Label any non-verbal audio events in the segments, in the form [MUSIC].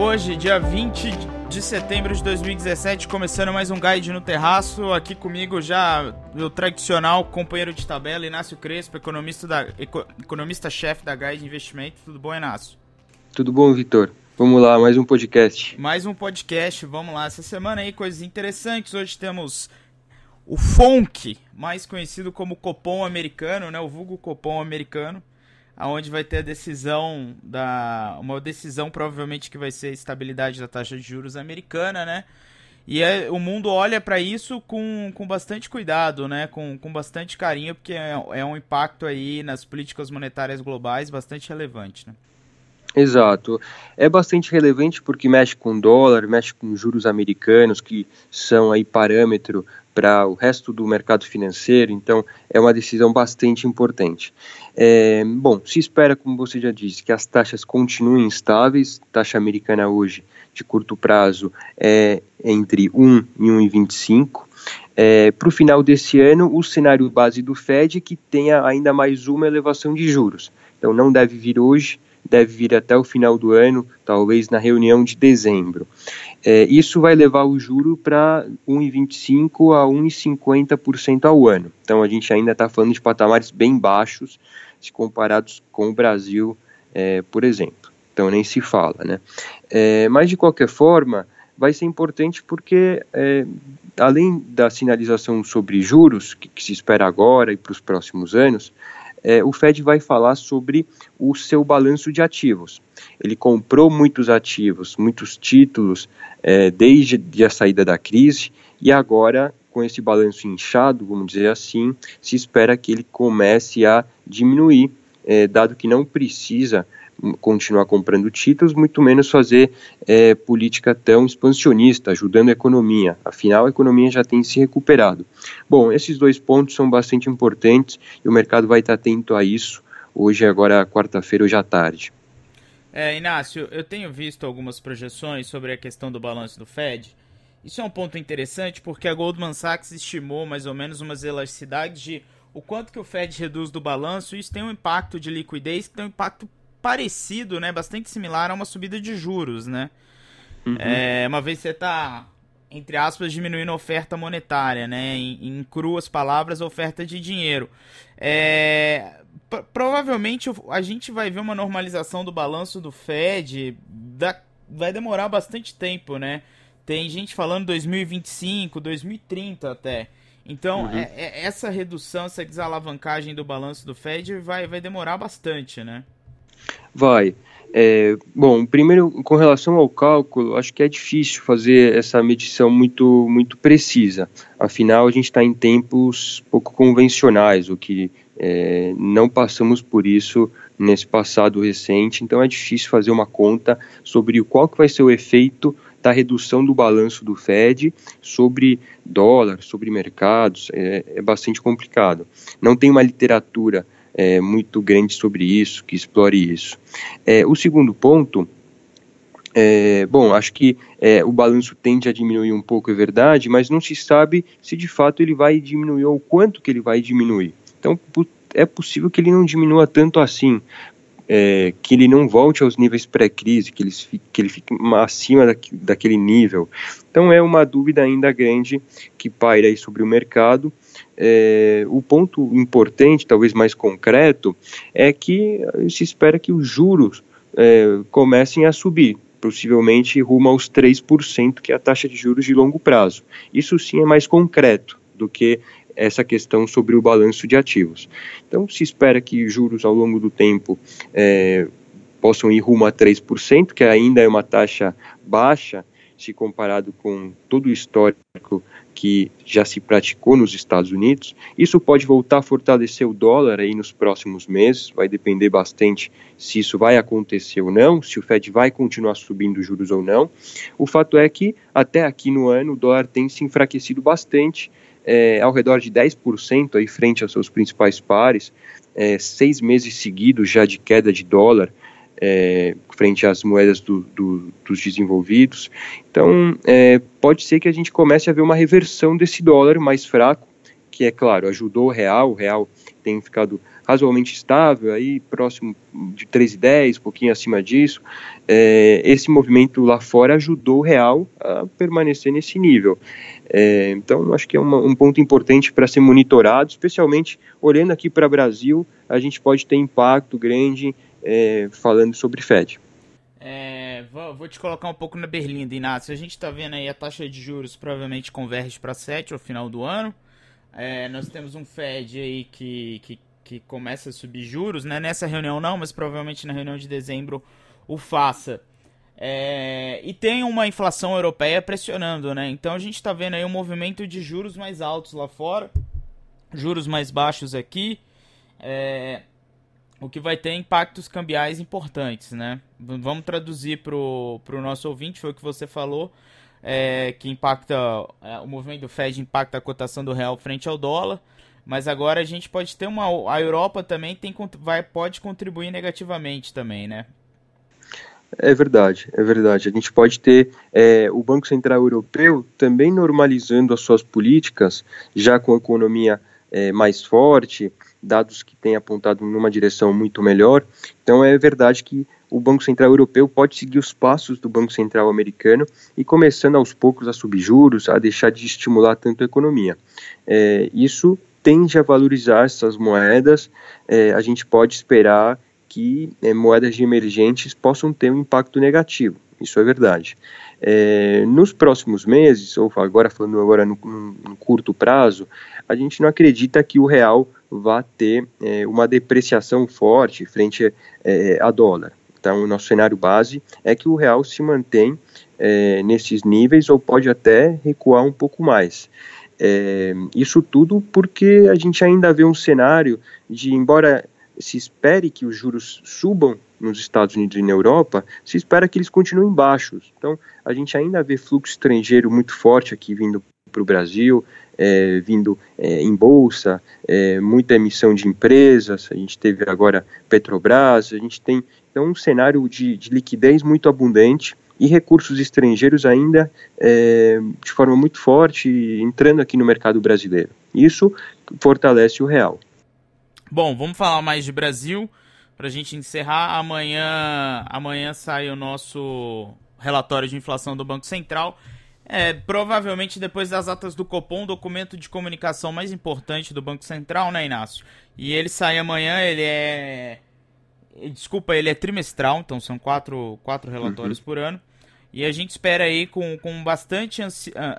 Hoje, dia 20 de setembro de 2017, começando mais um Guide no Terraço. Aqui comigo já o tradicional companheiro de tabela, Inácio Crespo, economista da economista-chefe da Guide Investimento. Tudo bom, Inácio? Tudo bom, Vitor? Vamos lá, mais um podcast. Mais um podcast, vamos lá. Essa semana aí, coisas interessantes. Hoje temos o FONC, mais conhecido como Copom americano, né? O vulgo Copom americano aonde vai ter a decisão da uma decisão provavelmente que vai ser a estabilidade da taxa de juros americana, né? E é, o mundo olha para isso com, com bastante cuidado, né? Com, com bastante carinho, porque é, é um impacto aí nas políticas monetárias globais bastante relevante, né? Exato. É bastante relevante porque mexe com dólar, mexe com juros americanos, que são aí parâmetro para o resto do mercado financeiro, então é uma decisão bastante importante. É, bom, se espera, como você já disse, que as taxas continuem estáveis, taxa americana hoje de curto prazo é entre 1 e 1,25. É, para o final desse ano, o cenário base do Fed é que tenha ainda mais uma elevação de juros. Então não deve vir hoje, deve vir até o final do ano, talvez na reunião de dezembro. É, isso vai levar o juro para 1,25% a 1,50% ao ano. Então a gente ainda está falando de patamares bem baixos se comparados com o Brasil, é, por exemplo. Então nem se fala, né? É, mas de qualquer forma, vai ser importante porque é, além da sinalização sobre juros que, que se espera agora e para os próximos anos, é, o Fed vai falar sobre o seu balanço de ativos. Ele comprou muitos ativos, muitos títulos é, desde a saída da crise e agora, com esse balanço inchado, vamos dizer assim, se espera que ele comece a diminuir, é, dado que não precisa continuar comprando títulos, muito menos fazer é, política tão expansionista, ajudando a economia. Afinal, a economia já tem se recuperado. Bom, esses dois pontos são bastante importantes e o mercado vai estar atento a isso hoje, agora quarta-feira, hoje à tarde. É, Inácio, eu tenho visto algumas projeções sobre a questão do balanço do Fed. Isso é um ponto interessante porque a Goldman Sachs estimou mais ou menos umas elasticidades de o quanto que o Fed reduz do balanço. Isso tem um impacto de liquidez que tem um impacto parecido, né, bastante similar a uma subida de juros, né? Uhum. É, uma vez você está, entre aspas, diminuindo a oferta monetária, né? Em, em cruas palavras, oferta de dinheiro. É, provavelmente a gente vai ver uma normalização do balanço do Fed, da, vai demorar bastante tempo, né? Tem gente falando 2025, 2030 até. Então, uhum. é, é, essa redução, essa desalavancagem do balanço do Fed vai, vai demorar bastante, né? Vai. É, bom, primeiro, com relação ao cálculo, acho que é difícil fazer essa medição muito, muito precisa. Afinal, a gente está em tempos pouco convencionais, o que é, não passamos por isso nesse passado recente, então é difícil fazer uma conta sobre qual que vai ser o efeito da redução do balanço do Fed sobre dólar, sobre mercados, é, é bastante complicado. Não tem uma literatura é, muito grande sobre isso, que explore isso. É, o segundo ponto, é, bom, acho que é, o balanço tende a diminuir um pouco, é verdade, mas não se sabe se de fato ele vai diminuir ou quanto que ele vai diminuir. Então, é possível que ele não diminua tanto assim, é, que ele não volte aos níveis pré-crise, que, que ele fique acima da, daquele nível. Então é uma dúvida ainda grande que paira sobre o mercado é, o ponto importante, talvez mais concreto, é que se espera que os juros é, comecem a subir, possivelmente rumo aos 3%, que é a taxa de juros de longo prazo. Isso sim é mais concreto do que essa questão sobre o balanço de ativos. Então, se espera que juros ao longo do tempo é, possam ir rumo a 3%, que ainda é uma taxa baixa se comparado com todo o histórico que já se praticou nos Estados Unidos. Isso pode voltar a fortalecer o dólar aí nos próximos meses, vai depender bastante se isso vai acontecer ou não, se o Fed vai continuar subindo juros ou não. O fato é que até aqui no ano o dólar tem se enfraquecido bastante, é, ao redor de 10% aí frente aos seus principais pares, é, seis meses seguidos já de queda de dólar é, frente às moedas do, do, dos desenvolvidos. Então, é, pode ser que a gente comece a ver uma reversão desse dólar mais fraco, que é claro, ajudou o real, o real tem ficado razoavelmente estável, aí próximo de 3,10, um pouquinho acima disso. É, esse movimento lá fora ajudou o real a permanecer nesse nível. É, então, acho que é uma, um ponto importante para ser monitorado, especialmente olhando aqui para o Brasil, a gente pode ter impacto grande é, falando sobre Fed. É, vou, vou, te colocar um pouco na berlinda, Inácio. A gente está vendo aí a taxa de juros provavelmente converge para 7 ao final do ano. É, nós temos um Fed aí que, que que começa a subir juros, né? Nessa reunião não, mas provavelmente na reunião de dezembro o faça. É, e tem uma inflação europeia pressionando, né? Então a gente está vendo aí um movimento de juros mais altos lá fora, juros mais baixos aqui, é, o que vai ter impactos cambiais importantes, né? Vamos traduzir para o nosso ouvinte, foi o que você falou, é, que impacta é, o movimento do Fed impacta a cotação do real frente ao dólar. Mas agora a gente pode ter uma. A Europa também tem, vai, pode contribuir negativamente também, né? É verdade, é verdade. A gente pode ter é, o Banco Central Europeu também normalizando as suas políticas, já com a economia é, mais forte, dados que têm apontado numa direção muito melhor. Então é verdade que o Banco Central Europeu pode seguir os passos do Banco Central Americano e começando aos poucos a subir juros, a deixar de estimular tanto a economia. É, isso tende a valorizar essas moedas, é, a gente pode esperar que é, moedas emergentes possam ter um impacto negativo. Isso é verdade. É, nos próximos meses, ou agora falando agora no, no, curto prazo, a gente não acredita que o real vá ter é, uma depreciação forte frente é, a dólar. Então, o nosso cenário base é que o real se mantém é, nesses níveis ou pode até recuar um pouco mais. É, isso tudo porque a gente ainda vê um cenário de, embora se espere que os juros subam nos Estados Unidos e na Europa, se espera que eles continuem baixos. Então, a gente ainda vê fluxo estrangeiro muito forte aqui vindo para o Brasil, é, vindo é, em bolsa, é, muita emissão de empresas, a gente teve agora Petrobras, a gente tem então, um cenário de, de liquidez muito abundante e recursos estrangeiros ainda é, de forma muito forte entrando aqui no mercado brasileiro. Isso fortalece o real. Bom, vamos falar mais de Brasil para a gente encerrar. Amanhã, amanhã sai o nosso relatório de inflação do Banco Central. É, provavelmente depois das atas do Copom, o documento de comunicação mais importante do Banco Central, né, Inácio? E ele sai amanhã, ele é. Desculpa, ele é trimestral, então são quatro, quatro relatórios uhum. por ano. E a gente espera aí com, com bastante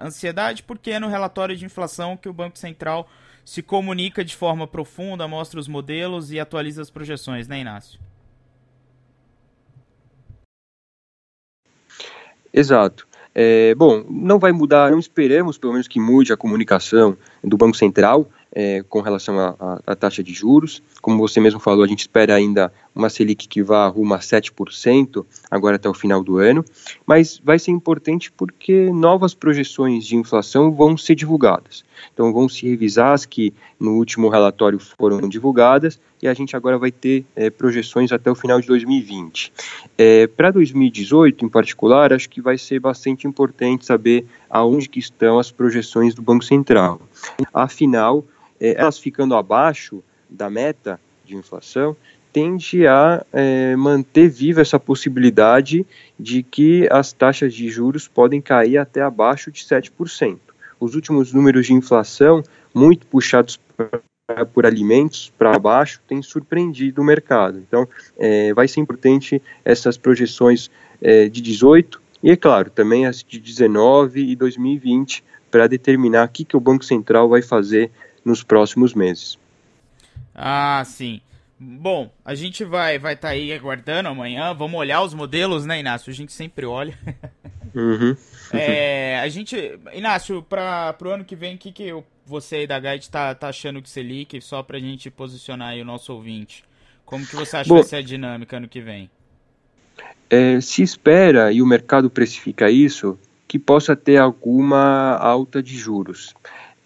ansiedade, porque é no relatório de inflação que o Banco Central se comunica de forma profunda, mostra os modelos e atualiza as projeções, né, Inácio? Exato. É, bom, não vai mudar, não esperamos pelo menos que mude a comunicação do Banco Central, é, com relação à taxa de juros. Como você mesmo falou, a gente espera ainda uma Selic que vá rumo a 7% agora até o final do ano, mas vai ser importante porque novas projeções de inflação vão ser divulgadas. Então vão se revisar as que no último relatório foram divulgadas e a gente agora vai ter é, projeções até o final de 2020. É, Para 2018, em particular, acho que vai ser bastante importante saber aonde que estão as projeções do Banco Central. Afinal, é, elas ficando abaixo da meta de inflação, tende a é, manter viva essa possibilidade de que as taxas de juros podem cair até abaixo de 7%. Os últimos números de inflação, muito puxados por alimentos para baixo, têm surpreendido o mercado. Então, é, vai ser importante essas projeções é, de 18 e, é claro, também as de 19 e 2020 para determinar o que, que o Banco Central vai fazer nos próximos meses. Ah, sim. Bom, a gente vai vai estar tá aí aguardando amanhã. Vamos olhar os modelos, né, Inácio? A gente sempre olha. Uhum. [LAUGHS] é, a gente, Inácio, para o ano que vem, o que, que você aí da Guide tá, tá achando que Selic, só para a gente posicionar aí o nosso ouvinte? Como que você acha Bom, que vai ser a dinâmica ano que vem? É, se espera, e o mercado precifica isso, que possa ter alguma alta de juros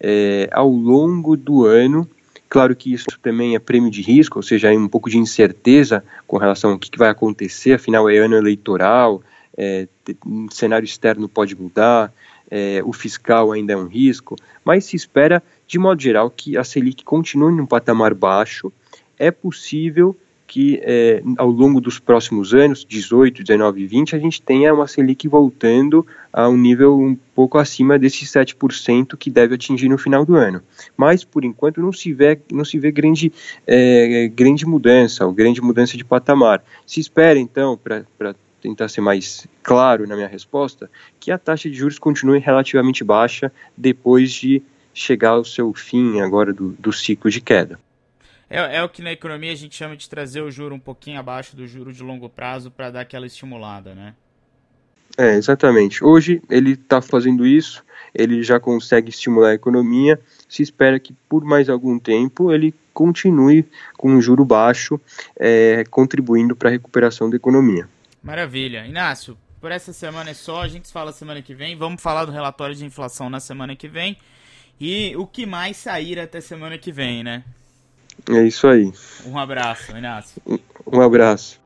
é, ao longo do ano. Claro que isso também é prêmio de risco, ou seja, é um pouco de incerteza com relação ao que, vai acontecer, afinal é ano eleitoral, é, um cenário externo pode mudar, é, o fiscal ainda é um risco, mas se espera, de modo geral, que a Selic continue num patamar baixo. É possível que é, ao longo dos próximos anos, 18, 19 e 20, a gente tenha uma Selic voltando a um nível um pouco acima desses 7% que deve atingir no final do ano. Mas, por enquanto, não se vê, não se vê grande, é, grande mudança, ou grande mudança de patamar. Se espera, então, para tentar ser mais claro na minha resposta, que a taxa de juros continue relativamente baixa depois de chegar ao seu fim agora do, do ciclo de queda. É, é, o que na economia a gente chama de trazer o juro um pouquinho abaixo do juro de longo prazo para dar aquela estimulada, né? É, exatamente. Hoje ele está fazendo isso, ele já consegue estimular a economia. Se espera que por mais algum tempo ele continue com um juro baixo, é, contribuindo para a recuperação da economia. Maravilha. Inácio, por essa semana é só. A gente fala semana que vem. Vamos falar do relatório de inflação na semana que vem. E o que mais sair até semana que vem, né? É isso aí. Um abraço, Inácio. Um abraço.